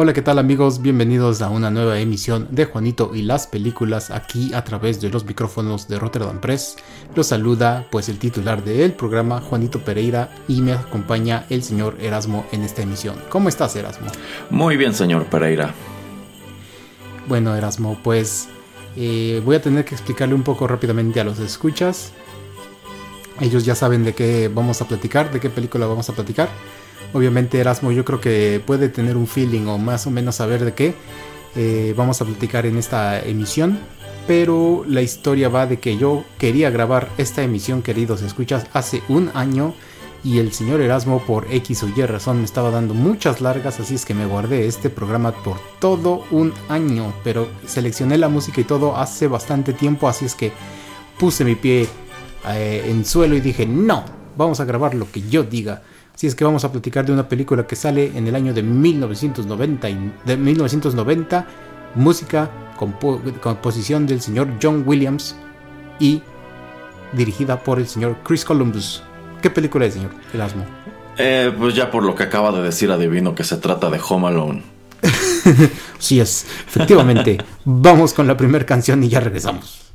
Hola, ¿qué tal amigos? Bienvenidos a una nueva emisión de Juanito y las películas aquí a través de los micrófonos de Rotterdam Press. Los saluda pues el titular del programa, Juanito Pereira, y me acompaña el señor Erasmo en esta emisión. ¿Cómo estás, Erasmo? Muy bien, señor Pereira. Bueno, Erasmo, pues eh, voy a tener que explicarle un poco rápidamente a los escuchas. Ellos ya saben de qué vamos a platicar, de qué película vamos a platicar. Obviamente Erasmo yo creo que puede tener un feeling o más o menos saber de qué eh, vamos a platicar en esta emisión. Pero la historia va de que yo quería grabar esta emisión, queridos escuchas, hace un año y el señor Erasmo por X o Y razón me estaba dando muchas largas, así es que me guardé este programa por todo un año, pero seleccioné la música y todo hace bastante tiempo, así es que puse mi pie eh, en suelo y dije, no, vamos a grabar lo que yo diga. Así es que vamos a platicar de una película que sale en el año de 1990, y- de 1990 música, compo- composición del señor John Williams y dirigida por el señor Chris Columbus. ¿Qué película es, señor Erasmo? Eh, pues ya por lo que acaba de decir adivino que se trata de Home Alone. Sí es, efectivamente. Vamos con la primera canción y ya regresamos.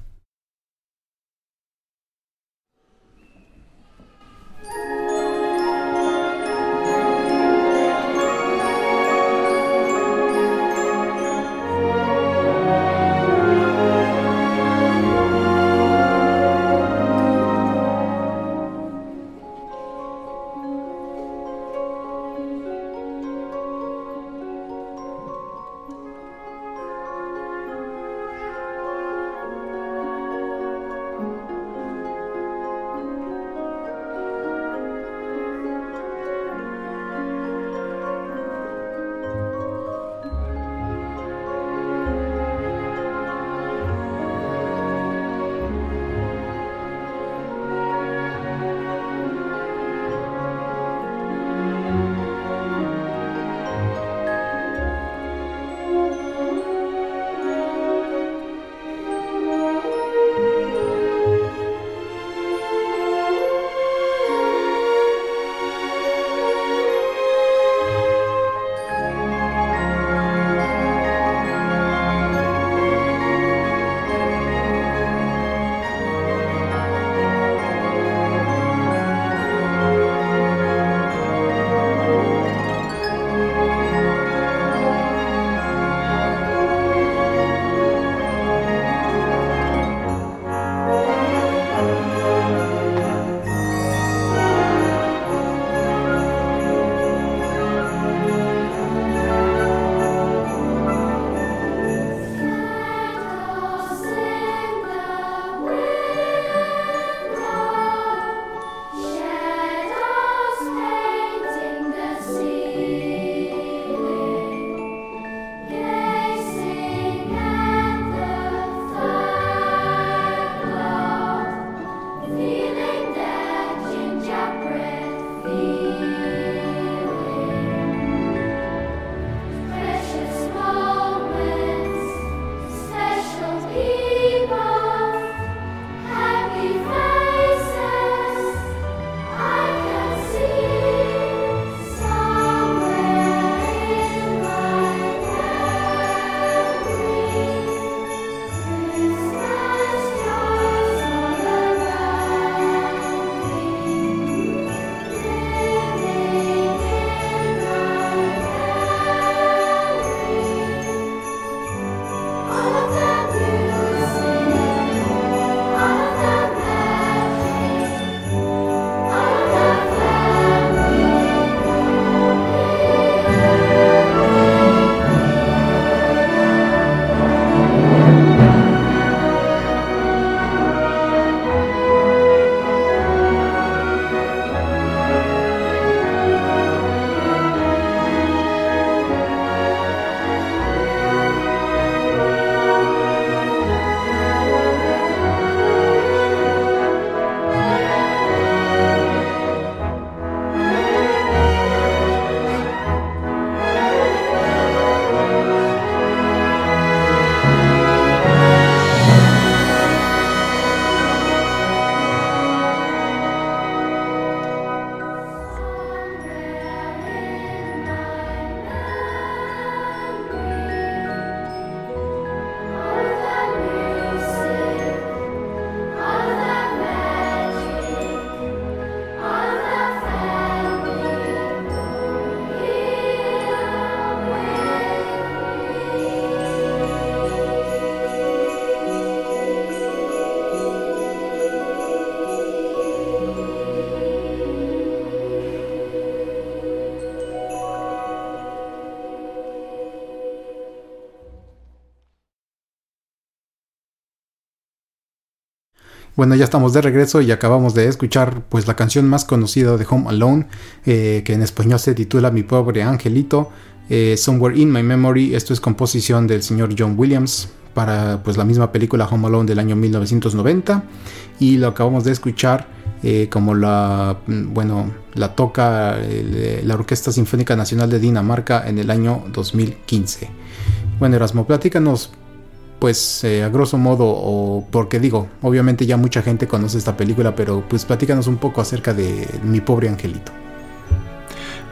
Bueno, ya estamos de regreso y acabamos de escuchar pues la canción más conocida de Home Alone, eh, que en español se titula Mi pobre angelito, eh, Somewhere in My Memory. Esto es composición del señor John Williams para pues la misma película Home Alone del año 1990 y lo acabamos de escuchar eh, como la mm, bueno la toca la Orquesta Sinfónica Nacional de Dinamarca en el año 2015. Bueno, Erasmo, platícanos pues eh, a grosso modo, o porque digo, obviamente ya mucha gente conoce esta película, pero pues platícanos un poco acerca de mi pobre angelito.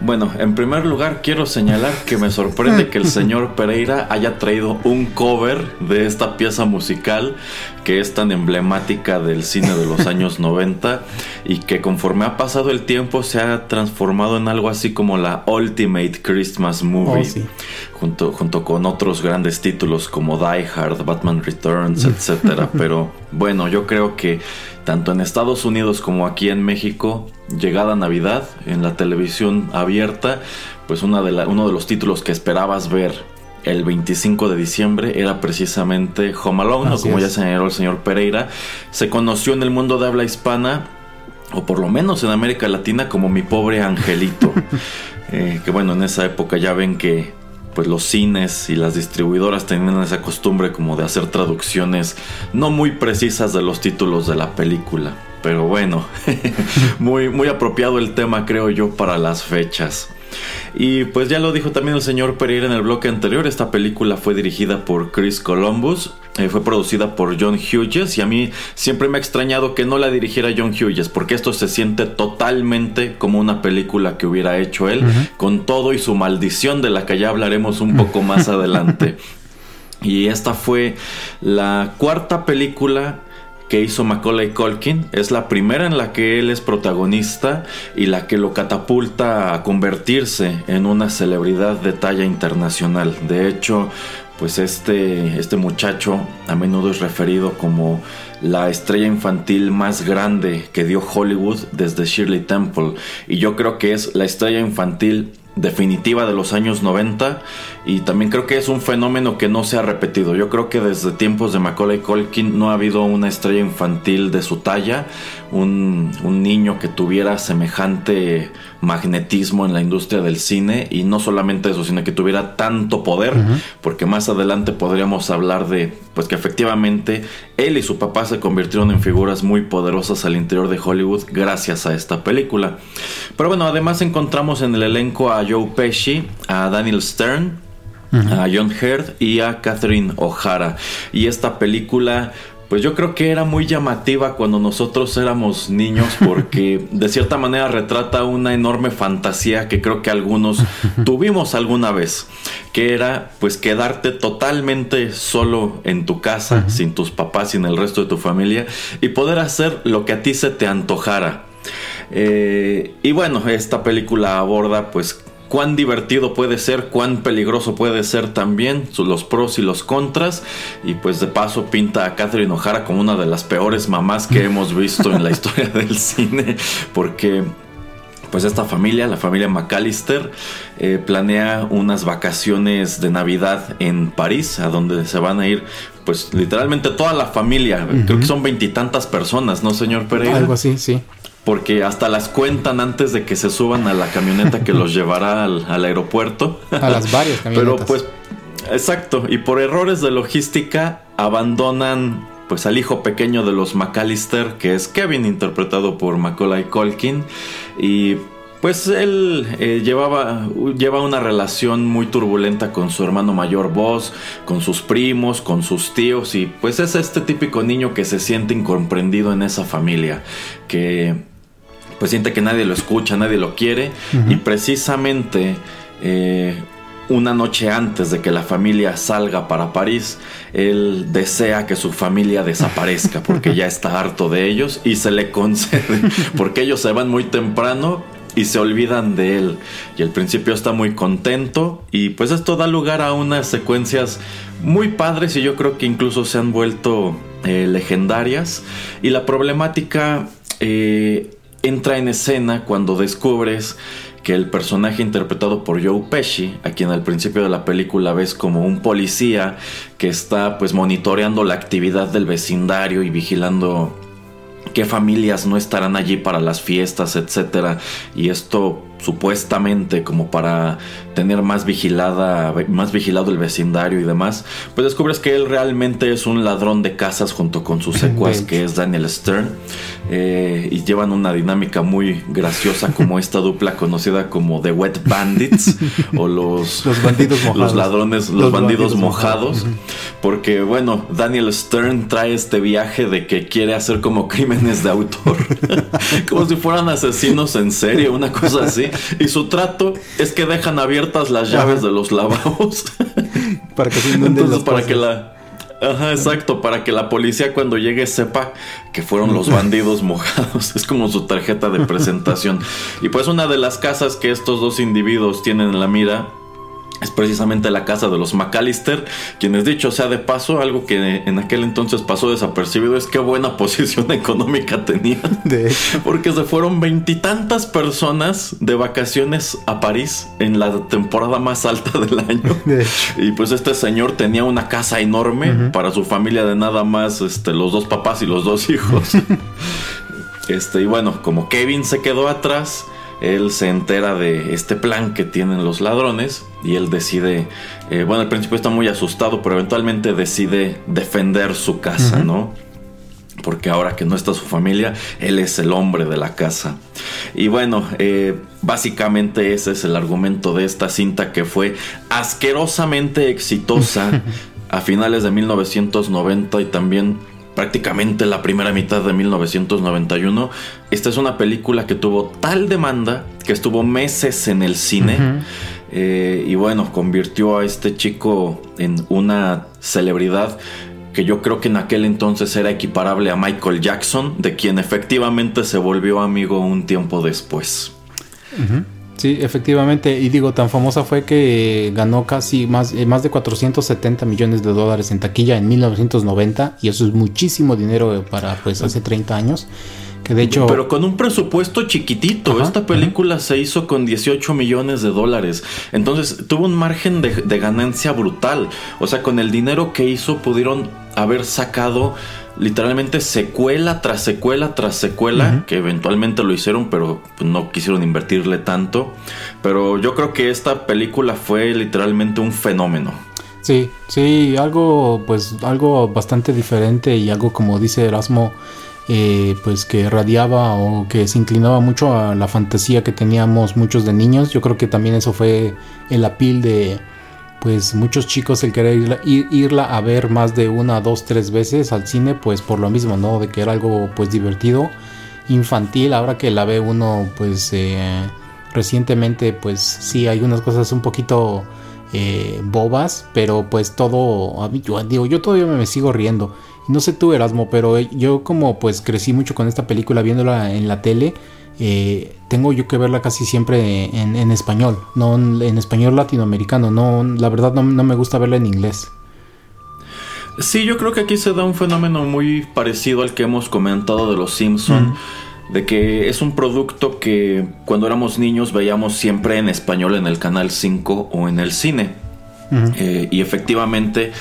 Bueno, en primer lugar quiero señalar que me sorprende que el señor Pereira haya traído un cover de esta pieza musical que es tan emblemática del cine de los años 90 y que conforme ha pasado el tiempo se ha transformado en algo así como la Ultimate Christmas Movie, oh, junto, junto con otros grandes títulos como Die Hard, Batman Returns, etc. Pero bueno, yo creo que tanto en Estados Unidos como aquí en México, llegada Navidad en la televisión abierta, pues una de uno de los títulos que esperabas ver el 25 de diciembre era precisamente Home Alone, o como ya señaló el señor Pereira. Se conoció en el mundo de habla hispana, o por lo menos en América Latina, como mi pobre angelito. Eh, que bueno, en esa época ya ven que pues los cines y las distribuidoras tenían esa costumbre como de hacer traducciones no muy precisas de los títulos de la película. Pero bueno, muy, muy apropiado el tema creo yo para las fechas. Y pues ya lo dijo también el señor Pereira en el bloque anterior, esta película fue dirigida por Chris Columbus, eh, fue producida por John Hughes y a mí siempre me ha extrañado que no la dirigiera John Hughes porque esto se siente totalmente como una película que hubiera hecho él, con todo y su maldición de la que ya hablaremos un poco más adelante. Y esta fue la cuarta película que hizo Macaulay Culkin. Es la primera en la que él es protagonista y la que lo catapulta a convertirse en una celebridad de talla internacional. De hecho, pues este, este muchacho a menudo es referido como la estrella infantil más grande que dio Hollywood desde Shirley Temple. Y yo creo que es la estrella infantil definitiva de los años 90 y también creo que es un fenómeno que no se ha repetido. Yo creo que desde tiempos de Macaulay Culkin no ha habido una estrella infantil de su talla, un, un niño que tuviera semejante magnetismo en la industria del cine y no solamente eso, sino que tuviera tanto poder, porque más adelante podríamos hablar de pues que efectivamente él y su papá se convirtieron en figuras muy poderosas al interior de Hollywood gracias a esta película. Pero bueno, además encontramos en el elenco a Joe Pesci, a Daniel Stern, a John Heard y a Catherine O'Hara. Y esta película pues yo creo que era muy llamativa cuando nosotros éramos niños porque de cierta manera retrata una enorme fantasía que creo que algunos tuvimos alguna vez, que era pues quedarte totalmente solo en tu casa, sin tus papás, sin el resto de tu familia y poder hacer lo que a ti se te antojara. Eh, y bueno, esta película aborda pues cuán divertido puede ser, cuán peligroso puede ser también, los pros y los contras. Y pues de paso pinta a Catherine O'Hara como una de las peores mamás que hemos visto en la historia del cine, porque pues esta familia, la familia McAllister, eh, planea unas vacaciones de Navidad en París, a donde se van a ir, pues literalmente toda la familia. Creo que son veintitantas personas, ¿no, señor Pereira? Algo así, sí porque hasta las cuentan antes de que se suban a la camioneta que los llevará al, aeropuerto. A las varias camionetas. Pero pues, exacto, y por errores de logística abandonan pues al hijo pequeño de los McAllister, que es Kevin, interpretado por Macaulay Culkin, y pues él eh, llevaba lleva una relación muy turbulenta con su hermano mayor Boss, con sus primos, con sus tíos y pues es este típico niño que se siente incomprendido en esa familia, que pues siente que nadie lo escucha, nadie lo quiere y precisamente eh, una noche antes de que la familia salga para París, él desea que su familia desaparezca porque ya está harto de ellos y se le concede porque ellos se van muy temprano y se olvidan de él. Y al principio está muy contento y pues esto da lugar a unas secuencias muy padres y yo creo que incluso se han vuelto eh, legendarias. Y la problemática eh, entra en escena cuando descubres que el personaje interpretado por Joe Pesci, a quien al principio de la película ves como un policía que está pues monitoreando la actividad del vecindario y vigilando qué familias no estarán allí para las fiestas, etcétera. Y esto supuestamente como para tener más vigilada más vigilado el vecindario y demás pues descubres que él realmente es un ladrón de casas junto con sus secuaz que es Daniel Stern eh, y llevan una dinámica muy graciosa como esta dupla conocida como The Wet Bandits o los, los bandidos mojados. los ladrones los, bandidos, mojados, porque bueno Daniel Stern trae este viaje de que quiere hacer como crímenes de autor como si fueran asesinos en serie una cosa así y su trato es que dejan abiertas las llaves de los lavabos. para que se Entonces, para que la. Ajá, exacto, para que la policía cuando llegue sepa que fueron los bandidos mojados. Es como su tarjeta de presentación. Y pues una de las casas que estos dos individuos tienen en la mira es precisamente la casa de los McAllister, quienes dicho sea de paso, algo que en aquel entonces pasó desapercibido es qué buena posición económica tenían. De hecho. Porque se fueron veintitantas personas de vacaciones a París en la temporada más alta del año. De hecho. Y pues este señor tenía una casa enorme para su familia de nada más este, los dos papás y los dos hijos. este, y bueno, como Kevin se quedó atrás él se entera de este plan que tienen los ladrones y él decide, eh, bueno, al principio está muy asustado, pero eventualmente decide defender su casa, ¿no? Porque ahora que no está su familia, él es el hombre de la casa. Y bueno, eh, básicamente ese es el argumento de esta cinta que fue asquerosamente exitosa a finales de 1990 y también prácticamente la primera mitad de 1991. Esta es una película que tuvo tal demanda que estuvo meses en el cine. Eh, y bueno, convirtió a este chico en una celebridad que yo creo que en aquel entonces era equiparable a Michael Jackson, de quien efectivamente se volvió amigo un tiempo después. Sí, efectivamente. Y digo, tan famosa fue que ganó casi más, eh, más de 470 millones de dólares en taquilla en 1990. Y eso es muchísimo dinero para pues hace 30 años. Que de hecho... Pero con un presupuesto chiquitito. Esta película se hizo con 18 millones de dólares. Entonces tuvo un margen de, de ganancia brutal. O sea, con el dinero que hizo pudieron haber sacado literalmente secuela tras secuela tras secuela, que eventualmente lo hicieron, pero no quisieron invertirle tanto. Pero yo creo que esta película fue literalmente un fenómeno. Sí, sí, algo pues algo bastante diferente y algo como dice Erasmo, eh, pues que radiaba o que se inclinaba mucho a la fantasía que teníamos muchos de niños. Yo creo que también eso fue el apil de pues muchos chicos el querer irla, a ver más de una, dos, tres veces al cine, pues por lo mismo, ¿no? De que era algo pues divertido, infantil, ahora que la ve uno pues eh, recientemente pues sí hay unas cosas un poquito eh, bobas, pero pues todo, yo digo, yo todavía me sigo riendo. No sé tú Erasmo, pero yo como pues crecí mucho con esta película viéndola en la tele, eh, tengo yo que verla casi siempre en, español, no en, español latinoamericano. No, la verdad no, me gusta verla en inglés. Sí, yo creo que aquí se da un fenómeno muy parecido al que hemos comentado de los Simpson. De que es un producto que cuando éramos niños veíamos siempre en español en el canal 5 o en el cine. Eh, y efectivamente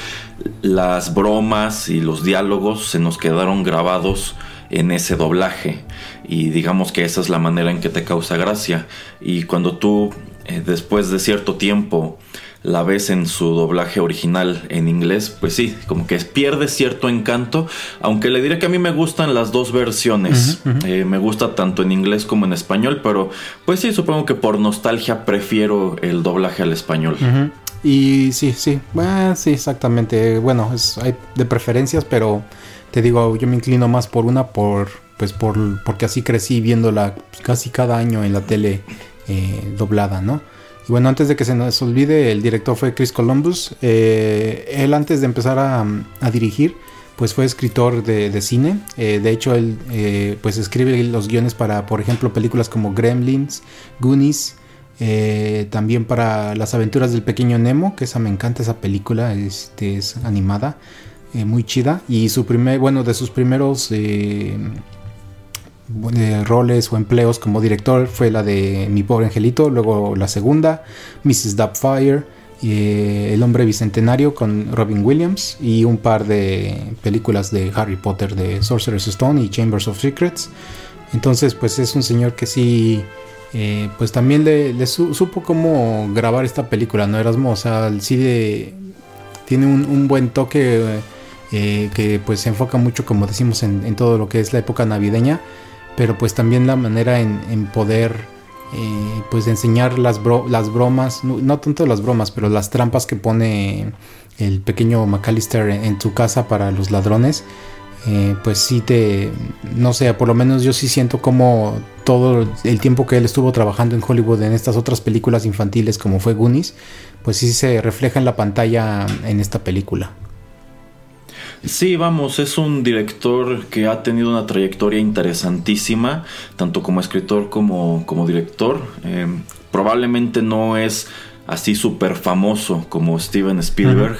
las bromas y los diálogos se nos quedaron grabados en ese doblaje. Y digamos que esa es la manera en que te causa gracia. Y cuando tú eh, después de cierto tiempo la ves en su doblaje original en inglés, pues sí, como que pierde cierto encanto, aunque le diré que a mí me gustan las dos versiones, eh, me gusta tanto en inglés como en español, pero pues sí, supongo que por nostalgia prefiero el doblaje al español. Y sí, sí, sí, exactamente, bueno, es, hay de preferencias, pero te digo, yo me inclino más por una, por pues por, porque así crecí viéndola casi cada año en la tele eh, doblada, ¿no? Y bueno, antes de que se nos olvide, el director fue Chris Columbus. Eh, él antes de empezar a, dirigir, pues fue escritor de, cine. Eh, de hecho, él pues escribe los guiones para, por ejemplo, películas como Gremlins, Goonies, también para Las aventuras del pequeño Nemo, que esa me encanta esa película, este, es animada, muy chida. Y su primer, bueno, de sus primeros roles o empleos como director fue la de Mi pobre angelito, luego la segunda, Mrs. Dubfire, eh, El hombre bicentenario con Robin Williams y un par de películas de Harry Potter de Sorcerer's Stone y Chambers of Secrets. Entonces, pues es un señor que sí, eh, pues también le, supo cómo grabar esta película, ¿no, Erasmo? O sea, sí tiene un, buen toque eh, que pues se enfoca mucho, como decimos, en, todo lo que es la época navideña, pero pues también la manera en poder eh, pues de enseñar las, las bromas, no, tanto las bromas, pero las trampas que pone el pequeño McAllister en, su casa para los ladrones, pues sí te, no sé, por lo menos yo sí siento como todo el tiempo que él estuvo trabajando en Hollywood en estas otras películas infantiles como fue Goonies, pues sí se refleja en la pantalla en esta película. Sí, vamos, es un director que ha tenido una trayectoria interesantísima, tanto como escritor como, como director. Eh, probablemente no es así súper famoso como Steven Spielberg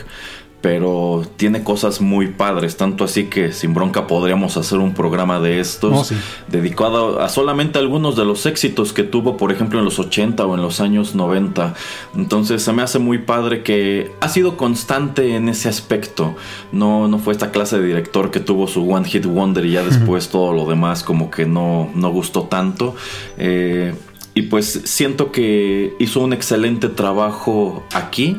pero tiene cosas muy padres, tanto así que sin bronca podríamos hacer un programa de estos oh, dedicado a solamente algunos de los éxitos que tuvo, por ejemplo, en los 80 o en los años 90. Entonces se me hace muy padre que ha sido constante en ese aspecto. No, no fue esta clase de director que tuvo su One Hit Wonder y ya después todo lo demás como que no, no gustó tanto. Eh, y pues siento que hizo un excelente trabajo aquí.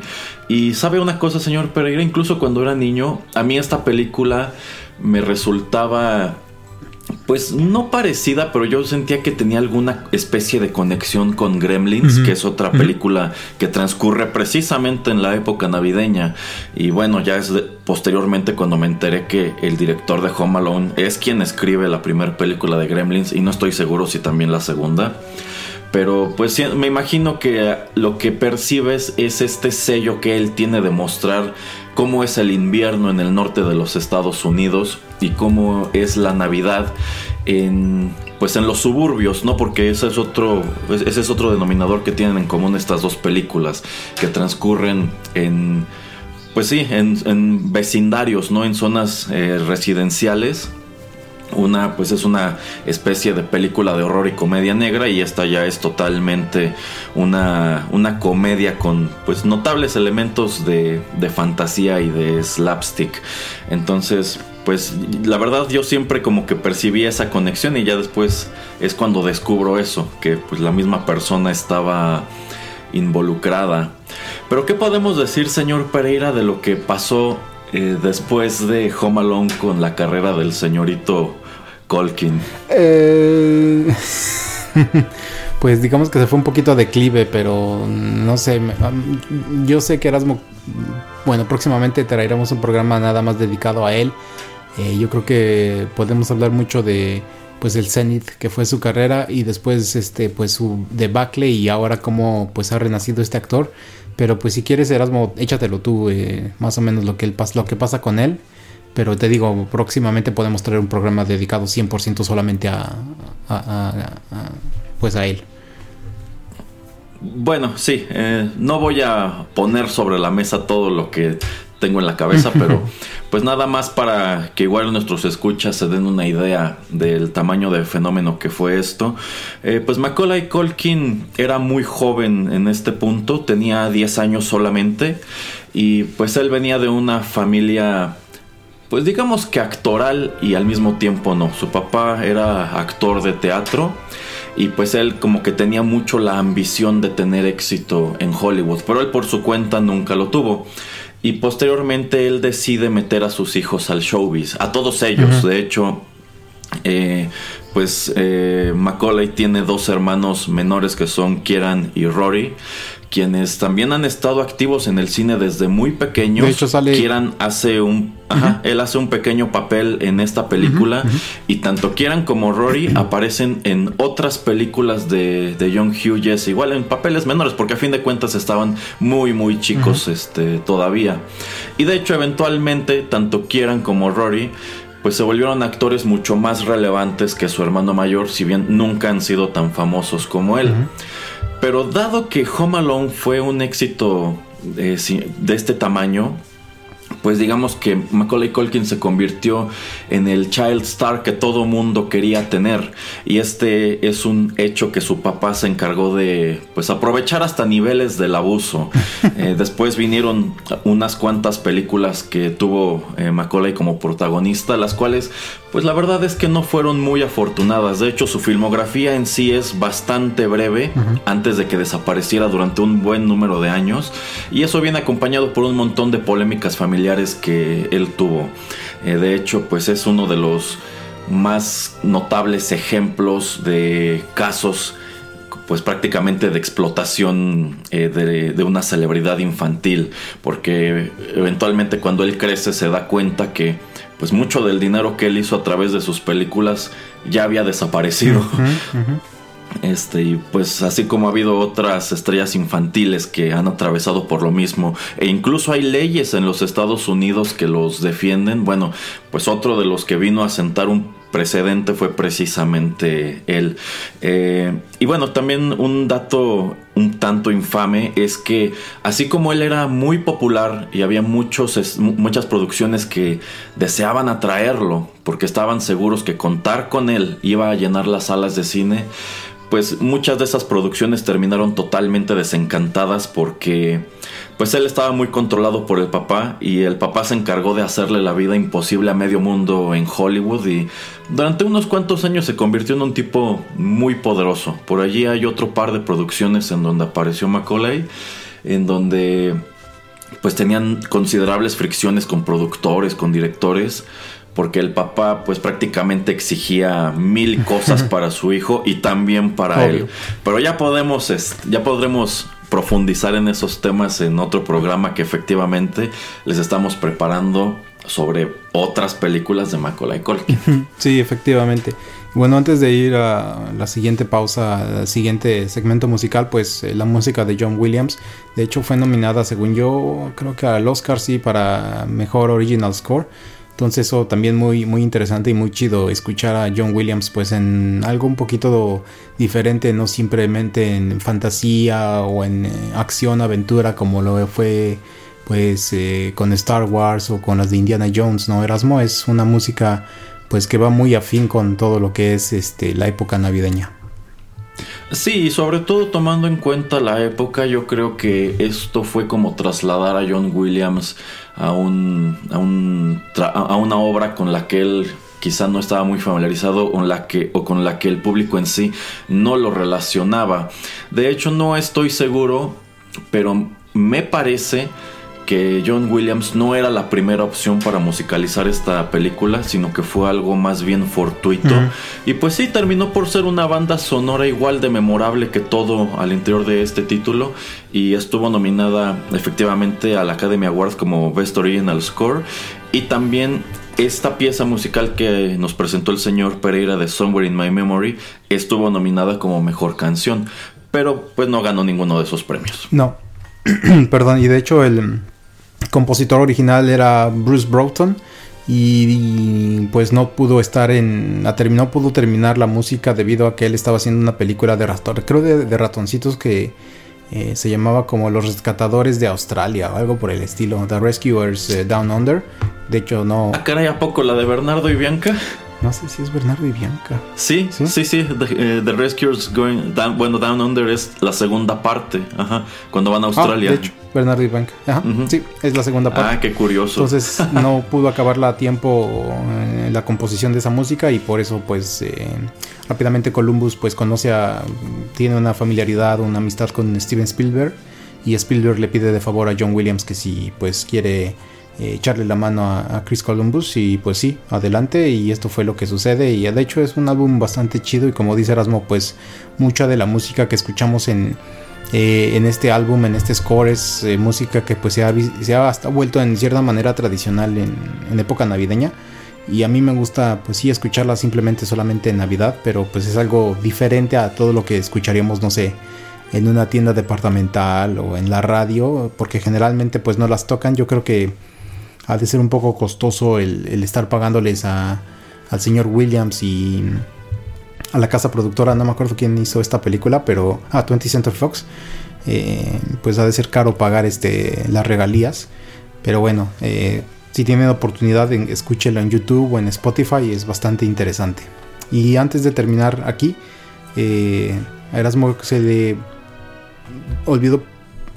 Y sabe una cosa, señor Pereira, incluso cuando era niño, a mí esta película me resultaba pues no parecida, pero yo sentía que tenía alguna especie de conexión con Gremlins, que es otra película que transcurre precisamente en la época navideña. Y bueno, ya es posteriormente cuando me enteré que el director de Home Alone es quien escribe la primera película de Gremlins y no estoy seguro si también la segunda. Pero pues me imagino que lo que percibes es este sello que él tiene de mostrar cómo es el invierno en el norte de los Estados Unidos y cómo es la Navidad en pues en los suburbios, ¿no? Porque ese es otro ese es otro denominador que tienen en común estas dos películas que transcurren en pues sí, en, vecindarios, ¿no? En zonas eh, residenciales una pues es una especie de película de horror y comedia negra y esta ya es totalmente una, una comedia con pues notables elementos de, de fantasía y de slapstick. Entonces pues la verdad yo siempre como que percibí esa conexión y ya después es cuando descubro eso que pues la misma persona estaba involucrada. Pero qué podemos decir señor Pereira de lo que pasó eh, después de Home Alone con la carrera del señorito Colkin? Eh, pues digamos que se fue un poquito a declive, pero no sé. Yo sé que Erasmo, bueno, próximamente traeremos un programa nada más dedicado a él. Eh, yo creo que podemos hablar mucho de pues el Zenith que fue su carrera y después este pues su debacle y ahora cómo pues ha renacido este actor pero pues si quieres Erasmo échatelo tú eh, más o menos lo que, lo que pasa con él pero te digo, próximamente podemos traer un programa dedicado 100% solamente a, pues a él. Bueno, sí, eh, no voy a poner sobre la mesa todo lo que tengo en la cabeza, pero pues nada más para que igual nuestros escuchas se den una idea del tamaño del fenómeno que fue esto. Eh, pues Macaulay Colkin era muy joven en este punto, tenía 10 años solamente y pues él venía de una familia pues digamos que actoral y al mismo tiempo no. Su papá era actor de teatro y pues él como que tenía mucho la ambición de tener éxito en Hollywood, pero él por su cuenta nunca lo tuvo. Y posteriormente él decide meter a sus hijos al showbiz, a todos ellos. De hecho, eh, pues eh, Macaulay tiene dos hermanos menores que son Kieran y Rory quienes también han estado activos en el cine desde muy pequeños. De hecho, sale... Kieran hace un... Ajá, él hace un pequeño papel en esta película y tanto Kieran como Rory aparecen en otras películas de, de John Hughes, igual en papeles menores, porque a fin de cuentas estaban muy, muy chicos este, todavía. Y de hecho, eventualmente, tanto Kieran como Rory pues se volvieron actores mucho más relevantes que su hermano mayor, si bien nunca han sido tan famosos como él. Pero dado que Home Alone fue un éxito de, este tamaño, pues digamos que Macaulay Culkin se convirtió en el child star que todo mundo quería tener. Y este es un hecho que su papá se encargó de pues aprovechar hasta niveles del abuso. Eh, después vinieron unas cuantas películas que tuvo eh, Macaulay como protagonista las cuales pues la verdad es que no fueron muy afortunadas. De hecho su filmografía en sí es bastante breve antes de que desapareciera durante un buen número de años. Y eso viene acompañado por un montón de polémicas familiares que él tuvo. Eh, de hecho, pues es uno de los más notables ejemplos de casos pues prácticamente de explotación eh, de, de, una celebridad infantil. Porque eventualmente cuando él crece se da cuenta que pues mucho del dinero que él hizo a través de sus películas ya había desaparecido. Este, y pues así como ha habido otras estrellas infantiles que han atravesado por lo mismo, e incluso hay leyes en los Estados Unidos que los defienden, bueno, pues otro de los que vino a sentar un precedente fue precisamente él. Eh, y bueno, también un dato un tanto infame es que así como él era muy popular y había muchos, muchas producciones que deseaban atraerlo porque estaban seguros que contar con él iba a llenar las salas de cine, pues muchas de esas producciones terminaron totalmente desencantadas porque pues él estaba muy controlado por el papá y el papá se encargó de hacerle la vida imposible a medio mundo en Hollywood y durante unos cuantos años se convirtió en un tipo muy poderoso. Por allí hay otro par de producciones en donde apareció Macaulay, en donde pues tenían considerables fricciones con productores, con directores, porque el papá pues prácticamente exigía mil cosas para su hijo y también para él. Pero ya podemos, ya podremos profundizar en esos temas en otro programa que efectivamente les estamos preparando sobre otras películas de Macaulay Culkin. Sí, efectivamente. Bueno, antes de ir a la siguiente pausa, al siguiente segmento musical, pues eh, la música de John Williams, de hecho fue nominada, según yo, creo que al Oscar sí para mejor original score. Entonces eso también muy, muy interesante y muy chido escuchar a John Williams pues en algo un poquito diferente, no simplemente en fantasía o en eh, acción, aventura como lo fue pues eh, con Star Wars o con las de Indiana Jones, ¿no? Erasmo es una música pues que va muy afín con todo lo que es este, la época navideña. Sí, sobre todo tomando en cuenta la época, yo creo que esto fue como trasladar a John Williams a, un, a, un, a una obra con la que él quizá no estaba muy familiarizado o, la que, o con la que el público en sí no lo relacionaba. De hecho, no estoy seguro, pero me parece que John Williams no era la primera opción para musicalizar esta película, sino que fue algo más bien fortuito. Y pues sí, terminó por ser una banda sonora igual de memorable que todo al interior de este título. Y estuvo nominada efectivamente a la Academy Award como Best Original Score. Y también esta pieza musical que nos presentó el señor Pereira de Somewhere in My Memory estuvo nominada como mejor canción. Pero pues no ganó ninguno de esos premios. No. Perdón, y de hecho el, compositor original era Bruce Broughton y, pues no pudo estar en terminó pudo terminar la música debido a que él estaba haciendo una película de ratón creo de, ratoncitos que eh, se llamaba como los rescatadores de Australia o algo por el estilo The Rescuers eh, Down Under. De hecho no ah caray a poco la de Bernardo y Bianca no sé si es Bernardo y Bianca. Sí, sí, sí. sí. The, eh, Rescuers Going Down, bueno, Down Under es la segunda parte. Ajá. Cuando van a ah, Australia. de hecho, Bernardo y Bianca. Ajá. Sí, es la segunda parte. Ah, qué curioso. Entonces no pudo acabarla a tiempo eh, la composición de esa música y por eso, pues, eh, rápidamente Columbus, pues, conoce a. Tiene una familiaridad, una amistad con Steven Spielberg. Y Spielberg le pide de favor a John Williams que si, pues, quiere eh, echarle la mano a, Chris Columbus y pues sí, adelante y esto fue lo que sucede y de hecho es un álbum bastante chido y como dice Erasmo pues mucha de la música que escuchamos en, eh, en este álbum, en este score es eh, música que pues se ha, se ha vuelto en cierta manera tradicional en, en, época navideña y a mí me gusta pues sí escucharla simplemente solamente en Navidad pero pues es algo diferente a todo lo que escucharíamos no sé en una tienda departamental o en la radio porque generalmente pues no las tocan. Yo creo que ha de ser un poco costoso el, estar pagándoles a, al señor Williams y a la casa productora, no me acuerdo quién hizo esta película, pero a ah, 20 Century Fox, eh, pues ha de ser caro pagar este, las regalías. Pero bueno, eh, si tienen oportunidad, escúchelo en YouTube o en Spotify, es bastante interesante. Y antes de terminar aquí, eh, a Erasmo se le olvidó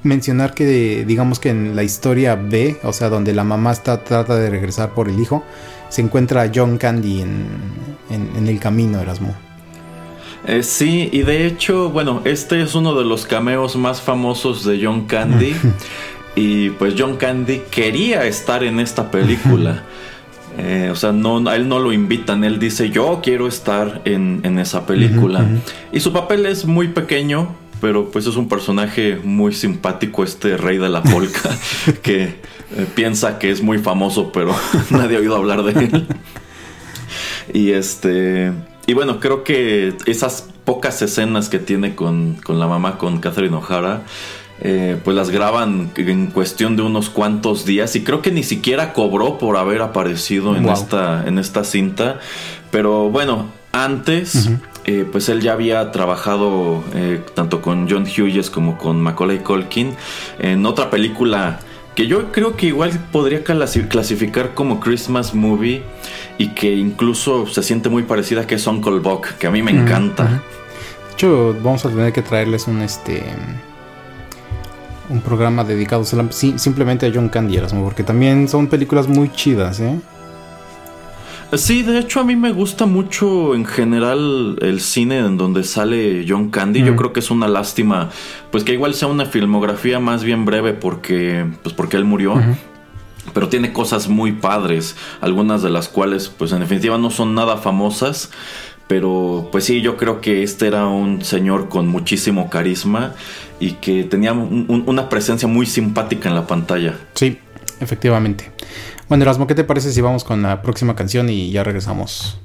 mencionar que, digamos que en la historia B, o sea, donde la mamá está, trata de regresar por el hijo, se encuentra John Candy en, en, el camino, Erasmo. Eh, sí, y de hecho, bueno, este es uno de los cameos más famosos de John Candy. y pues John Candy quería estar en esta película. Eh, o sea, no, a él no lo invitan, él dice yo quiero estar en, en esa película. Y su papel es muy pequeño, pero pues es un personaje muy simpático este rey de la polka que eh, piensa que es muy famoso, pero nadie ha oído hablar de él. Y este y bueno, creo que esas pocas escenas que tiene con, con la mamá, con Catherine O'Hara, eh, pues las graban en cuestión de unos cuantos días y creo que ni siquiera cobró por haber aparecido en, esta, en esta cinta. Pero bueno, antes, eh, pues él ya había trabajado eh, tanto con John Hughes como con Macaulay Culkin en otra película que yo creo que igual podría clasificar como Christmas movie y que incluso se siente muy parecida que es Uncle Buck, que a mí me encanta. De hecho, vamos a tener que traerles un este un programa dedicado simplemente a John Candy, porque también son películas muy chidas, ¿eh? Sí, de hecho a mí me gusta mucho en general el cine en donde sale John Candy. Yo creo que es una lástima, pues que igual sea una filmografía más bien breve porque, pues porque él murió. Pero tiene cosas muy padres, algunas de las cuales, pues en definitiva no son nada famosas. Pero pues sí, yo creo que este era un señor con muchísimo carisma y que tenía una presencia muy simpática en la pantalla. Sí, efectivamente. Bueno, Erasmo, ¿qué te parece si vamos con la próxima canción y ya regresamos?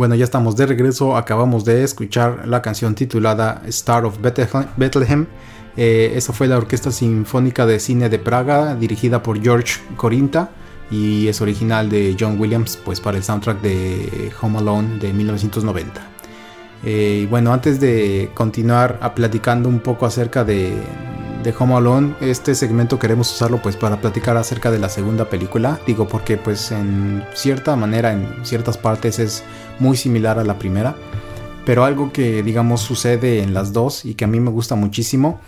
Bueno, ya estamos de regreso. Acabamos de escuchar la canción titulada Star of Bethlehem. Eh, esa fue la Orquesta Sinfónica de Cine de Praga, dirigida por George Corinta y es original de John Williams, pues para el soundtrack de Home Alone de 1990. Eh, bueno, antes de continuar a platicando un poco acerca de, de Home Alone, este segmento queremos usarlo pues para platicar acerca de la segunda película. Digo porque pues en cierta manera, en ciertas partes es muy similar a la primera. Pero algo que digamos sucede en las dos y que a mí me gusta muchísimo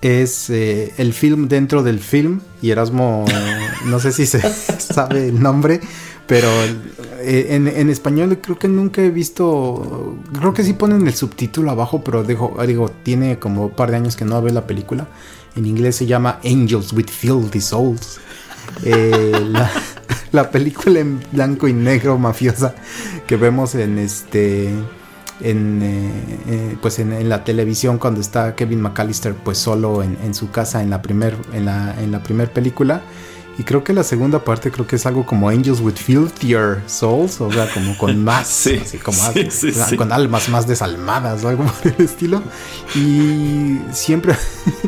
es eh, el film dentro del film. Y Erasmo, no sé si se sabe el nombre, pero eh, en, español creo que nunca he visto. Creo que sí ponen el subtítulo abajo, pero digo, digo, tiene como un par de años que no veo la película. En inglés se llama Angels with Filthy Souls. Eh, la, película en blanco y negro mafiosa que vemos en este en, eh, pues en, la televisión cuando está Kevin McAllister pues solo en, su casa en la primer en la, en la primer película y creo que la segunda parte creo que es algo como Angels with Filthier Souls, o sea, como con más, sí, como con almas más desalmadas o algo por el estilo. Y siempre,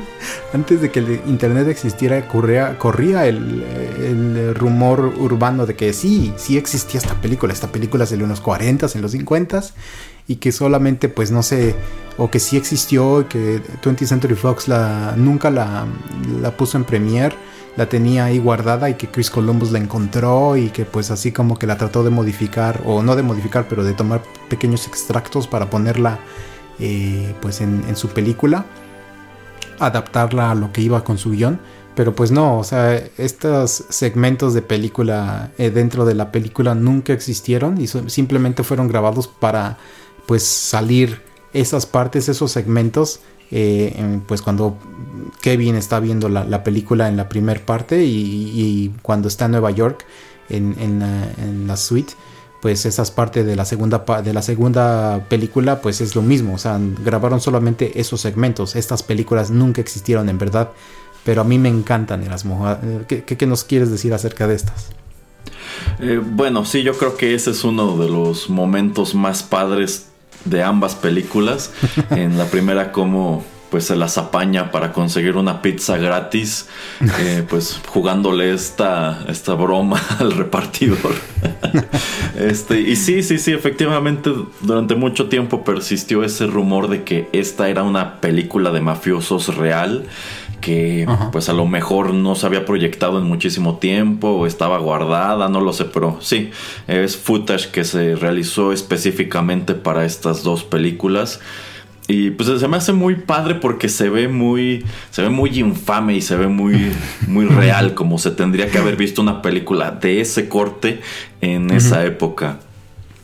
antes de que el internet existiera, corría, corría el, el, rumor urbano de que sí, sí existía esta película. Esta película salió en los 40 en los 50 y que solamente, pues no sé, o que sí existió, que 20th Century Fox la, nunca la, la puso en premiere la tenía ahí guardada y que Chris Columbus la encontró y que pues así como que la trató de modificar o no de modificar pero de tomar pequeños extractos para ponerla eh, pues en, su película adaptarla a lo que iba con su guion. Pero pues no, o sea, estos segmentos de película eh, dentro de la película nunca existieron y simplemente fueron grabados para pues salir esas partes, esos segmentos eh, pues cuando Kevin está viendo la, película en la primera parte y, cuando está en Nueva York en, la, suite pues esas partes de la segunda de la segunda película pues es lo mismo. O sea grabaron solamente esos segmentos. Estas películas nunca existieron en verdad. Pero a mí me encantan Erasmo. Ah, ¿qué, qué, nos quieres decir acerca de estas? Eh, bueno sí yo creo que ese es uno de los momentos más padres de ambas películas. en la primera como pues se las apaña para conseguir una pizza gratis, eh, pues jugándole esta, esta broma al repartidor. este, y sí, sí, sí, efectivamente durante mucho tiempo persistió ese rumor de que esta era una película de mafiosos real que pues a lo mejor no se había proyectado en muchísimo tiempo o estaba guardada, no lo sé, pero sí, es footage que se realizó específicamente para estas dos películas. Y pues se me hace muy padre porque se ve muy, se ve muy infame y se ve muy, muy real, como se tendría que haber visto una película de ese corte en esa época.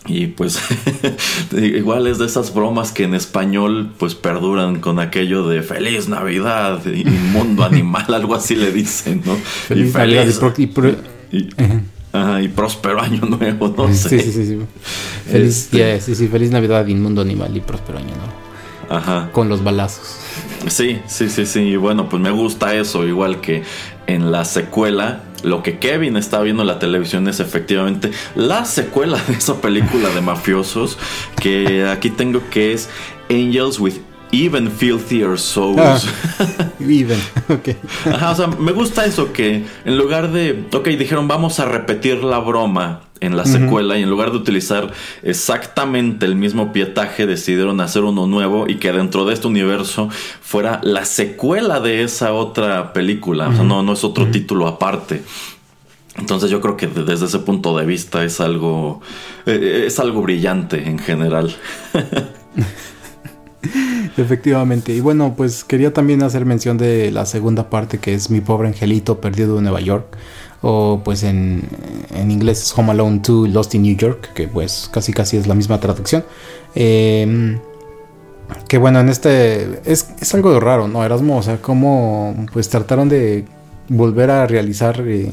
Y pues igual es de esas bromas que en español pues perduran con aquello de feliz Navidad, inmundo animal, algo así le dicen, ¿no? Feliz, y y, próspero año nuevo, no sé. Sí, sí, sí. Feliz, este sí, sí, feliz Navidad, inmundo animal y próspero año nuevo. Ajá. Con los balazos. Sí, sí, sí, sí. Y bueno, pues me gusta eso, igual que en la secuela lo que Kevin está viendo en la televisión es efectivamente la secuela de esa película de mafiosos que aquí tengo que es Angels with Even Filthier Souls. Ah, even, ok. Ajá, o sea, me gusta eso que en lugar de, ok, dijeron vamos a repetir la broma en la secuela y en lugar de utilizar exactamente el mismo pietaje decidieron hacer uno nuevo y que dentro de este universo fuera la secuela de esa otra película, o sea, no, no es otro título aparte. Entonces yo creo que desde ese punto de vista es algo eh, es algo brillante en general. Efectivamente. Y bueno, pues quería también hacer mención de la segunda parte que es Mi pobre angelito perdido en Nueva York. O pues en, en inglés es Home Alone 2 Lost in New York, que pues casi casi es la misma traducción. Em, que bueno, en este es, es, algo raro, ¿no? Erasmo, o sea, cómo pues trataron de volver a realizar eh,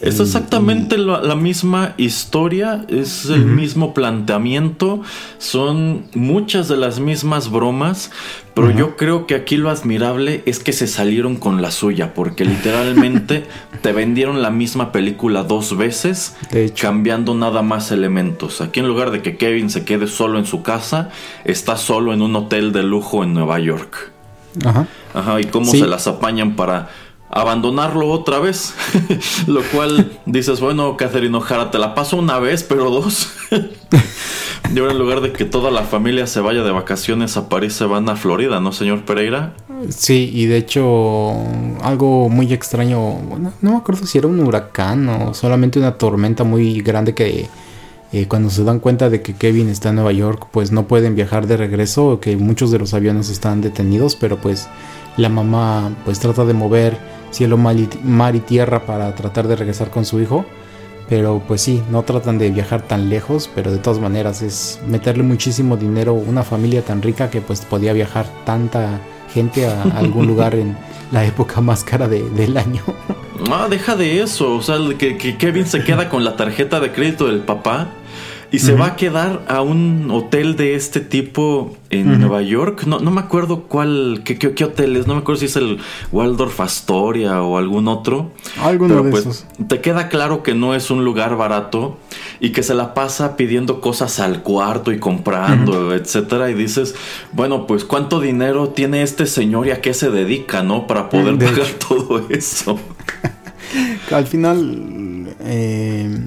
Es exactamente la, la misma historia, es el mismo planteamiento, son muchas de las mismas bromas, pero yo creo que aquí lo admirable es que se salieron con la suya, porque literalmente te vendieron la misma película dos veces, De hecho. cambiando nada más elementos. Aquí en lugar de que Kevin se quede solo en su casa, está solo en un hotel de lujo en Nueva York. Ajá. Ajá, y cómo Sí. se las apañan para abandonarlo otra vez. Lo cual dices, bueno, Catherine O'Hara, te la paso una vez, pero dos. y ahora en lugar de que toda la familia se vaya de vacaciones a París, se van a Florida, ¿no, señor Pereira? Sí, y de hecho, algo muy extraño, bueno, no me acuerdo si era un huracán o solamente una tormenta muy grande que eh, cuando se dan cuenta de que Kevin está en Nueva York, pues no pueden viajar de regreso, que muchos de los aviones están detenidos, pero pues la mamá pues trata de mover cielo, mar y, tierra para tratar de regresar con su hijo. Pero pues sí, no tratan de viajar tan lejos, pero de todas maneras es meterle muchísimo dinero, una familia tan rica que pues podía viajar tanta gente a algún lugar en la época más cara de- del año. Ah, deja de eso. O sea, que, que Kevin se queda con la tarjeta de crédito del papá y se va a quedar a un hotel de este tipo en. Nueva York. No, no me acuerdo cuál, qué, qué, qué hotel es. No me acuerdo si es el Waldorf Astoria o algún otro. Alguno Pero de pues esos. te queda claro que no es un lugar barato y que se la pasa pidiendo cosas al cuarto y comprando, etcétera. Y dices, bueno, pues cuánto dinero tiene este señor y a qué se dedica, ¿no? Para poder De pagar hecho. todo eso. Al final, eh,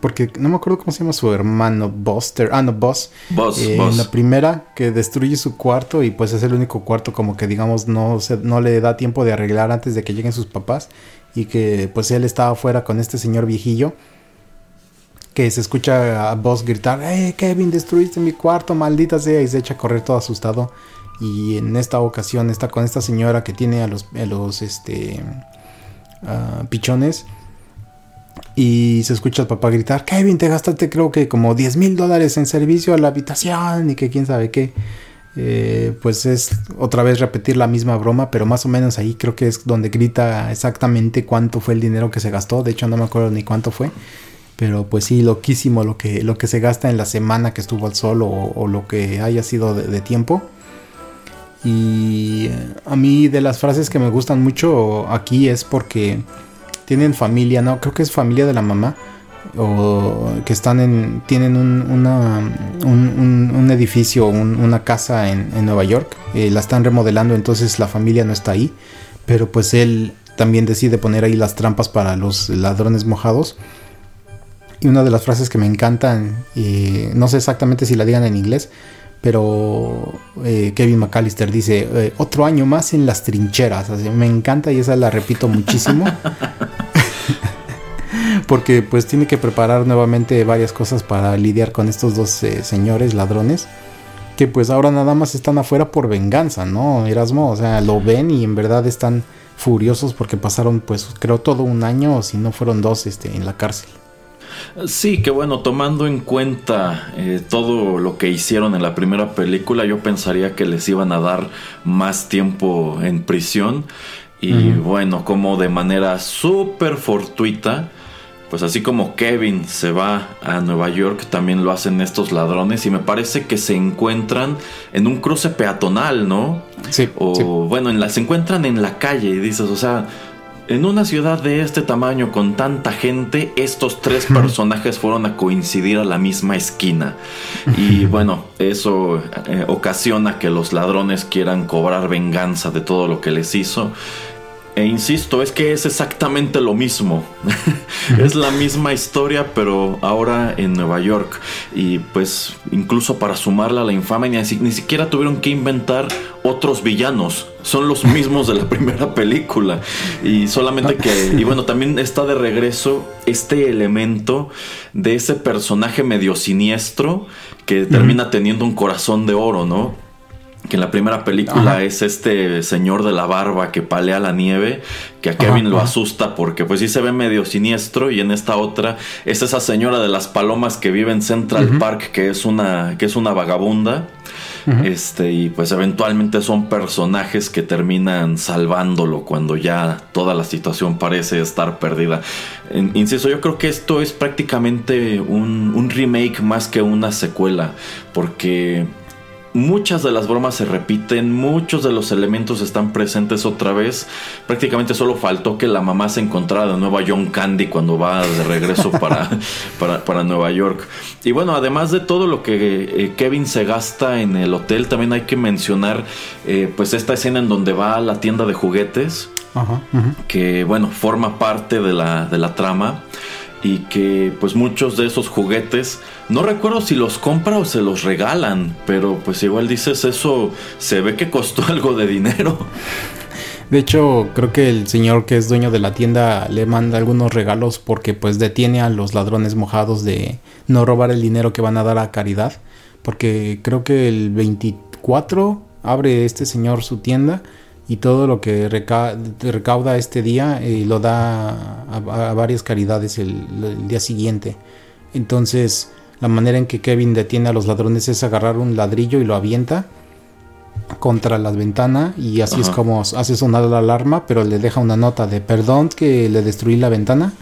porque no me acuerdo cómo se llama su hermano, Buster, ah, no, Boss. Boss, Eh, boss. En la primera, que destruye su cuarto y pues es el único cuarto como que digamos no, se, no le da tiempo de arreglar antes de que lleguen sus papás y que pues él estaba afuera con este señor viejillo que se escucha a Boss gritar, ¡Eh, Kevin, destruiste mi cuarto, maldita sea! Y se echa a correr todo asustado. Y en esta ocasión está con esta señora que tiene a los, a los este, ah, pichones. Y se escucha al papá gritar, Kevin, te gastaste creo que como 10 mil dólares en servicio a la habitación y que quién sabe qué. Eh, pues es otra vez repetir la misma broma, pero más o menos ahí creo que es donde grita exactamente cuánto fue el dinero que se gastó. De hecho no me acuerdo ni cuánto fue. Pero pues sí, loquísimo lo que, lo que se gasta en la semana que estuvo al sol o, lo que haya sido de, tiempo. Y a mí de las frases que me gustan mucho aquí es porque tienen familia, ¿no? Creo que es familia de la mamá. O que están en. tienen un, un, un- edificio, un- una casa en, en Nueva York. eh, la están remodelando, entonces la familia no está ahí. Pero pues él también decide poner ahí las trampas para los ladrones mojados. Y una de las frases que me encantan, y no sé exactamente si la digan en inglés, pero eh, Kevin McAllister dice, eh, otro año más en las trincheras. Me encanta y esa la repito muchísimo. Porque pues tiene que preparar nuevamente varias cosas para lidiar con estos dos eh, señores ladrones. Que pues ahora nada más están afuera por venganza, ¿no? Erasmo, o sea, lo ven y en verdad están furiosos porque pasaron pues creo todo un año o si no fueron dos este, en la cárcel. Sí, que bueno, tomando en cuenta eh, todo lo que hicieron en la primera película, yo pensaría que les iban a dar más tiempo en prisión. Y bueno, como de manera súper fortuita, pues así como Kevin se va a Nueva York, también lo hacen estos ladrones. Y me parece que se encuentran en un cruce peatonal, ¿no? Sí, O sí. bueno, en la, se encuentran en la calle y dices, o sea, en una ciudad de este tamaño con tanta gente, estos tres personajes fueron a coincidir a la misma esquina. Y bueno, eso eh, ocasiona que los ladrones quieran cobrar venganza de todo lo que les hizo. E insisto, es que es exactamente lo mismo. es la misma historia, pero ahora en Nueva York. Y pues incluso para sumarla a la infamia, ni, ni siquiera tuvieron que inventar otros villanos. Son los mismos de la primera película. Y solamente que... Y bueno, también está de regreso este elemento de ese personaje medio siniestro que termina teniendo un corazón de oro, ¿no? Que en la primera película Ajá. es este señor de la barba que palea la nieve, que a Kevin Ajá, lo asusta porque pues sí se ve medio siniestro y en esta otra es esa señora de las palomas que vive en Central. Park que es una que es una vagabunda. Este, y pues eventualmente son personajes que terminan salvándolo cuando ya toda la situación parece estar perdida. insisto, yo creo que esto es prácticamente un, un remake más que una secuela, porque muchas de las bromas se repiten, muchos de los elementos están presentes otra vez. Prácticamente solo faltó que la mamá se encontrara de nuevo a John Candy cuando va de regreso para, para, Nueva York. Y bueno, además de todo lo que eh, Kevin se gasta en el hotel, también hay que mencionar eh, pues esta escena en donde va a la tienda de juguetes. Que bueno, forma parte de la, de la trama y que pues muchos de esos juguetes no recuerdo si los compra o se los regalan, pero pues igual dices eso se ve que costó algo de dinero. De hecho, creo que el señor que es dueño de la tienda le manda algunos regalos porque pues detiene a los ladrones mojados de no robar el dinero que van a dar a caridad, porque creo que el 24 abre este señor su tienda y todo lo que recauda este día eh, lo da a, varias caridades el, día siguiente. Entonces, la manera en que Kevin detiene a los ladrones es agarrar un ladrillo y lo avienta contra la ventana y así es como hace sonar la alarma, pero le deja una nota de perdón que le destruí la ventana,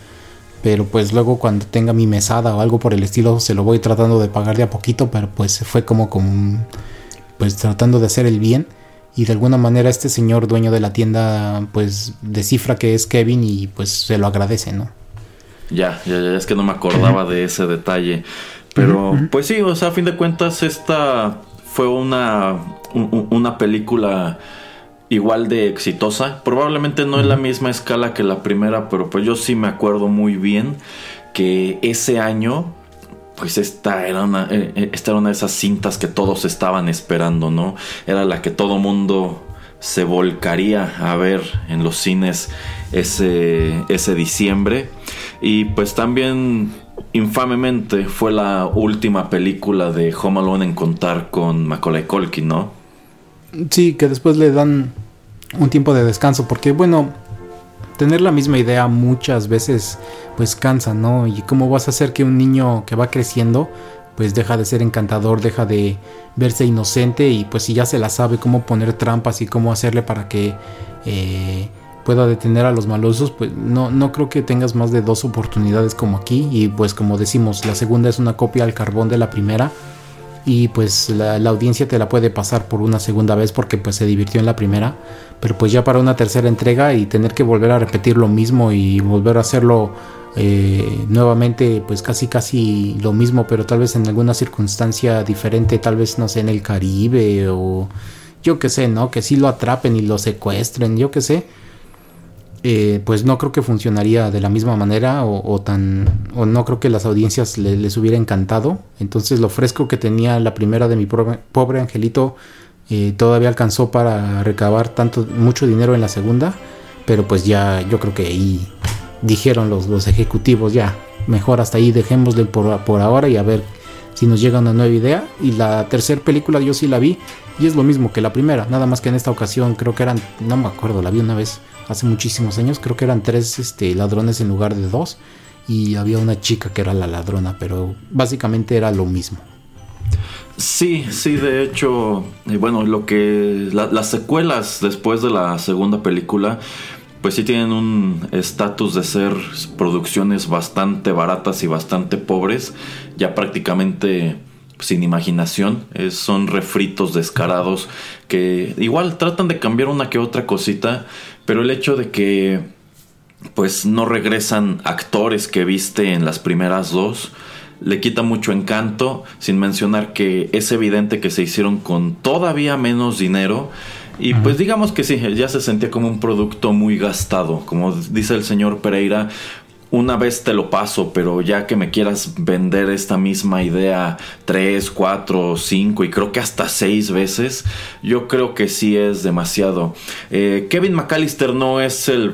pero pues luego cuando tenga mi mesada o algo por el estilo se lo voy tratando de pagar de a poquito, pero pues fue como como pues tratando de hacer el bien y de alguna manera este señor dueño de la tienda pues descifra que es Kevin y pues se lo agradece, ¿no? Ya, ya, ya, es que no me acordaba de ese detalle. Pero pues sí, o sea, a fin de cuentas esta fue una, una película igual de exitosa. Probablemente no en la misma escala que la primera, pero pues yo sí me acuerdo muy bien que ese año pues esta era una, eh, eh, esta era una de esas cintas que todos estaban esperando, ¿no? Era la que todo mundo se volcaría a ver en los cines ese, ese diciembre. Y pues también infamemente fue la última película de Home Alone en contar con Macaulay Culkin, ¿no? Sí, que después le dan un tiempo de descanso, porque bueno, tener la misma idea muchas veces pues cansa, ¿no? Y cómo vas a hacer que un niño que va creciendo pues deja de ser encantador, deja de verse inocente y pues si ya se la sabe cómo poner trampas y cómo hacerle para que eh, pueda detener a los malosos, pues no, no creo que tengas más de dos oportunidades como aquí y pues como decimos, la segunda es una copia al carbón de la primera y pues la, audiencia te la puede pasar por una segunda vez porque pues se divirtió en la primera, pero pues ya para una tercera entrega y tener que volver a repetir lo mismo y volver a hacerlo eh, nuevamente pues casi casi lo mismo, pero tal vez en alguna circunstancia diferente, tal vez no sé, en el Caribe o yo que sé, ¿no? Que sí lo atrapen y lo secuestren, yo que sé eh, pues no creo que funcionaría de la misma manera o, tan o no creo que las audiencias les hubiera encantado. Entonces lo fresco que tenía la primera de mi pobre, angelito eh, todavía alcanzó para recabar tanto mucho dinero en la segunda pero pues ya yo creo que ahí dijeron los, los ejecutivos ya mejor hasta ahí dejémosle por, por ahora y a ver si nos llega una nueva idea y la tercera película yo sí la vi y es lo mismo que la primera nada más que en esta ocasión creo que eran no me acuerdo la vi una vez hace muchísimos años. Creo que eran tres este, ladrones en lugar de dos. Y había una chica que era la ladrona, pero básicamente era lo mismo. Sí, sí, de hecho, eh, bueno, lo que las secuelas después de la segunda película, pues sí tienen un estatus de ser producciones bastante baratas y bastante pobres, ya prácticamente sin imaginación, son refritos descarados que igual tratan de cambiar una que otra cosita, pero el hecho de que pues no regresan actores que viste en las primeras dos le quita mucho encanto, sin mencionar que es evidente que se hicieron con todavía menos dinero. Y pues digamos que sí, ya se sentía como un producto muy gastado. Como dice el señor Pereira, una vez te lo paso, pero ya que me quieras vender esta misma idea tres, cuatro, cinco y creo que hasta seis veces, yo creo que sí es demasiado. Eh, Kevin McAllister no es el,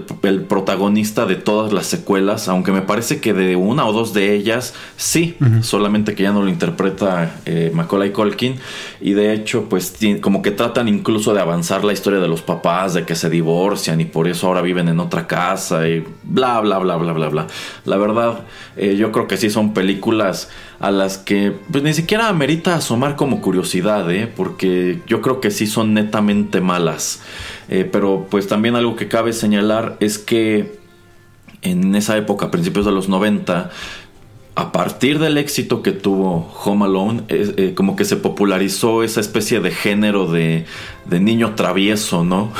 protagonista de todas las secuelas, aunque me parece que de una o dos de ellas sí, solamente que ya no lo interpreta eh, Macaulay Culkin y de hecho pues como que tratan incluso de avanzar la historia de los papás, de que se divorcian y por eso ahora viven en otra casa y bla bla bla bla bla bla. La verdad, eh, yo creo que sí son películas a las que pues, ni siquiera amerita asomar como curiosidad, ¿eh? porque yo creo que sí son netamente malas. Eh, pero pues también algo que cabe señalar es que en esa época, a principios de los 90, a partir del éxito que tuvo Home Alone, eh, como que se popularizó esa especie de género de, de niño travieso, ¿no?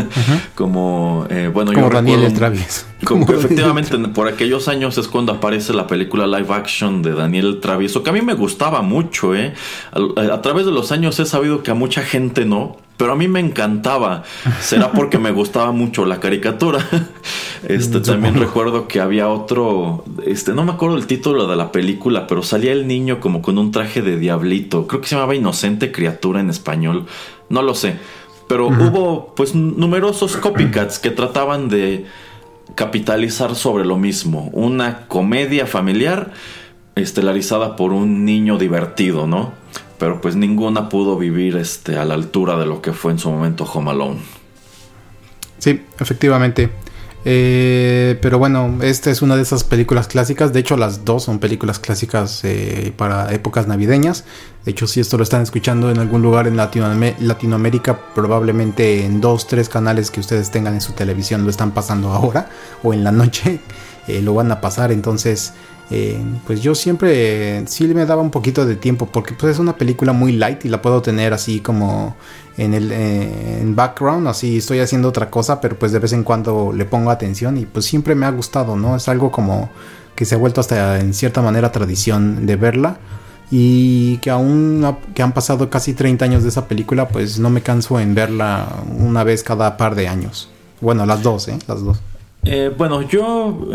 como, eh, bueno, como Daniel el travieso. Como, efectivamente, por aquellos años es cuando aparece la película live action de Daniel el travieso, que a mí me gustaba mucho, ¿eh? a través de los años he sabido que a mucha gente no, pero a mí me encantaba. Será porque me gustaba mucho la caricatura. Este también recuerdo que había otro, este no me acuerdo el título de la película, pero salía el niño como con un traje de diablito. Creo que se llamaba Inocente Criatura en español. No lo sé. Pero hubo pues numerosos copycats que trataban de capitalizar sobre lo mismo. Una comedia familiar estelarizada por un niño divertido, ¿no? Pero pues ninguna pudo vivir este, a la altura de lo que fue en su momento Home Alone. Sí, efectivamente. Eh, pero bueno, esta es una de esas películas clásicas. De hecho, las dos son películas clásicas eh, para épocas navideñas. De hecho, si esto lo están escuchando en algún lugar en Latinoamérica, probablemente en dos, tres canales que ustedes tengan en su televisión lo están pasando ahora o en la noche eh, lo van a pasar. Entonces, eh, pues yo siempre sí me daba un poquito de tiempo porque pues es una película muy light y la puedo tener así como en el eh, en background, así estoy haciendo otra cosa, pero pues de vez en cuando le pongo atención y pues siempre me ha gustado, ¿no? Es algo como que se ha vuelto hasta en cierta manera tradición de verla y que aún que han pasado casi 30 años de esa película, pues no me canso en verla una vez cada par de años. Bueno, las dos, ¿eh? Las dos. Eh, bueno, yo.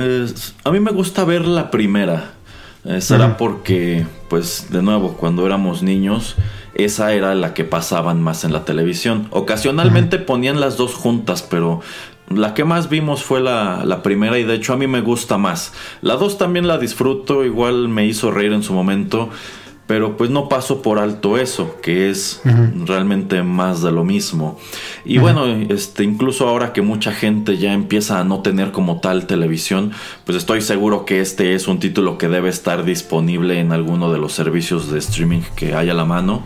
a mí me gusta ver la primera. Eh, será porque, pues, de nuevo, cuando éramos niños, esa era la que pasaban más en la televisión. Ocasionalmente ponían las dos juntas, pero la que más vimos fue la, la, primera y de hecho a mí me gusta más. La dos también la disfruto, igual me hizo reír en su momento pero pues no paso por alto eso, que es realmente más de lo mismo. Y bueno, este, incluso ahora que mucha gente ya empieza a no tener como tal televisión, pues estoy seguro que este es un título que debe estar disponible en alguno de los servicios de streaming que hay a la mano.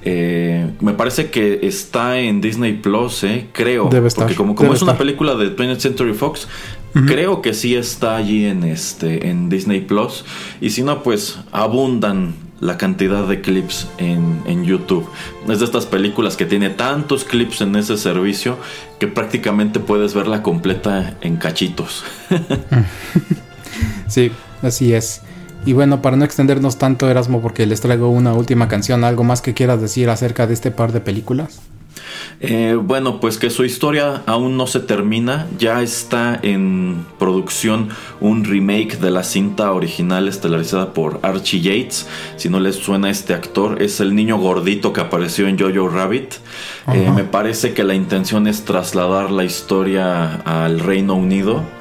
Eh, me parece que está en Disney Plus, eh, creo. Debe estar. Porque como, como es una película de 20th Century Fox, creo que sí está allí en este en Disney Plus. Y si no, pues abundan la cantidad de clips en, YouTube. Es de estas películas que tiene tantos clips en ese servicio que prácticamente puedes verla completa en cachitos. sí, así es. Y bueno, para no extendernos tanto, Erasmo, porque les traigo una última canción, ¿algo más que quieras decir acerca de este par de películas? Eh, bueno, pues que su historia aún no se termina. Ya está en producción un remake de la cinta original estelarizada por Archie Yates. Si no les suena este actor, es el niño gordito que apareció en Jojo Rabbit. Eh, me parece que la intención es trasladar la historia al Reino Unido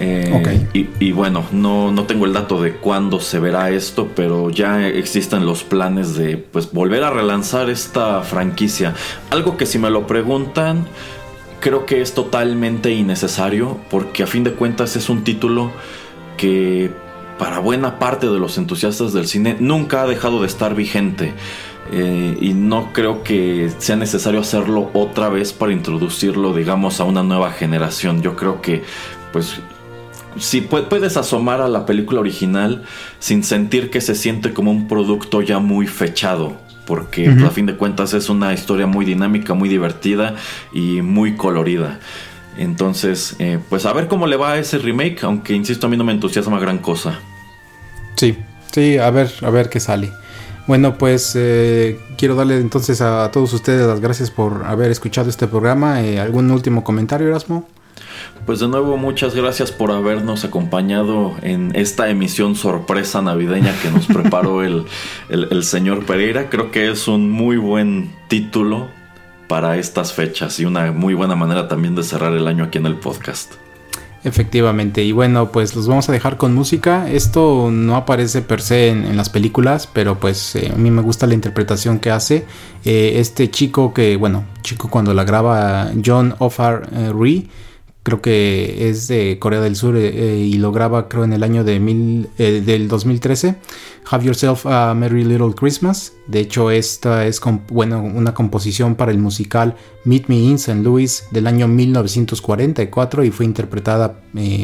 eh, y, bueno, no, no tengo el dato de cuándo se verá esto, pero ya existen los planes de pues volver a relanzar esta franquicia. Algo que si me lo preguntan, creo que es totalmente innecesario, porque a fin de cuentas es un título que para buena parte de los entusiastas del cine nunca ha dejado de estar vigente. Eh, y no creo que sea necesario hacerlo otra vez para introducirlo, digamos, a una nueva generación. Yo creo que, pues, si puedes asomar a la película original sin sentir que se siente como un producto ya muy fechado, porque a fin de cuentas es una historia muy dinámica, muy divertida y muy colorida. Entonces, eh, pues a ver cómo le va a ese remake, aunque insisto, a mí no me entusiasma gran cosa. Sí, sí, a ver, a ver qué sale. Bueno, pues eh, quiero darle entonces a todos ustedes las gracias por haber escuchado este programa. Eh, ¿Algún último comentario, Erasmo? Pues de nuevo muchas gracias por habernos acompañado en esta emisión sorpresa navideña que nos preparó el, señor Pereira. Creo que es un muy buen título para estas fechas y una muy buena manera también de cerrar el año aquí en el podcast. Efectivamente, y bueno, pues los vamos a dejar con música. Esto no aparece per se en, las películas, pero pues eh, a mí me gusta la interpretación que hace eh, este chico que, bueno, chico cuando la graba John Ofar Ree creo que es de Corea del Sur eh, y lo graba creo en el año de mil, del 2013. Have Yourself a Merry Little Christmas. De hecho, esta es bueno, una composición para el musical Meet Me in St. Louis del año 1944 y fue interpretada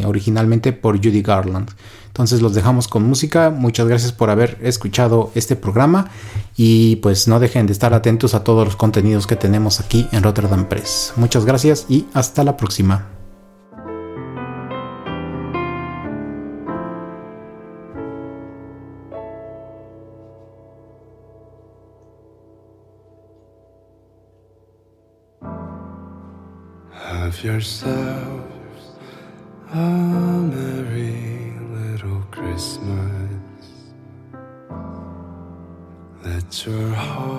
originalmente por Judy Garland. Entonces los dejamos con música. Muchas gracias por haber escuchado este programa y pues no dejen de estar atentos a todos los contenidos que tenemos aquí en Rotterdam Press. Muchas gracias y hasta la próxima. of yourself. A merry little Christmas. Let your heart.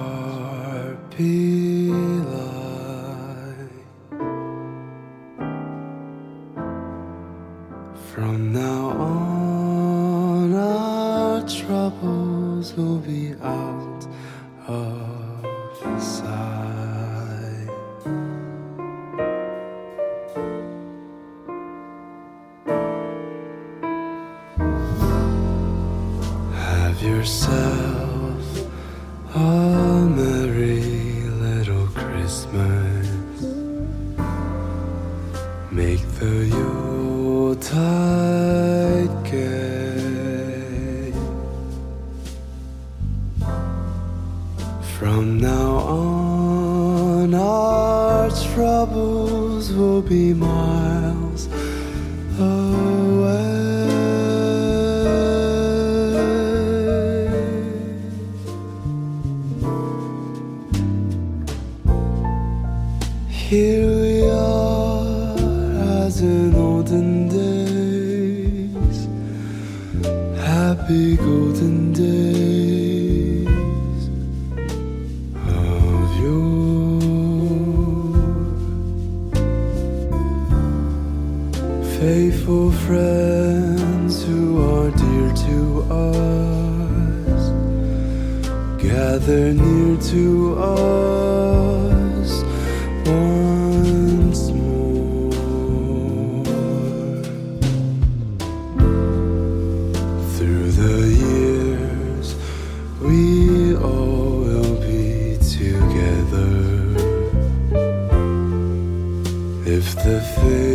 fait.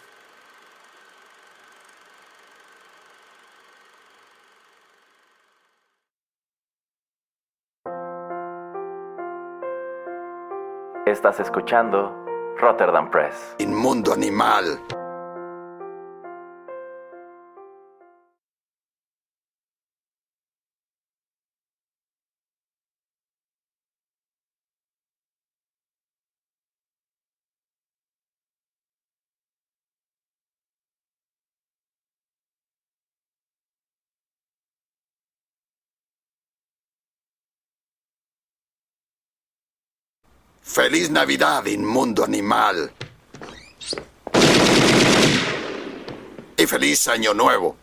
Estás escuchando Rotterdam Press. Inmundo animal. Feliz Navidad, inmundo animal. Y feliz Año Nuevo.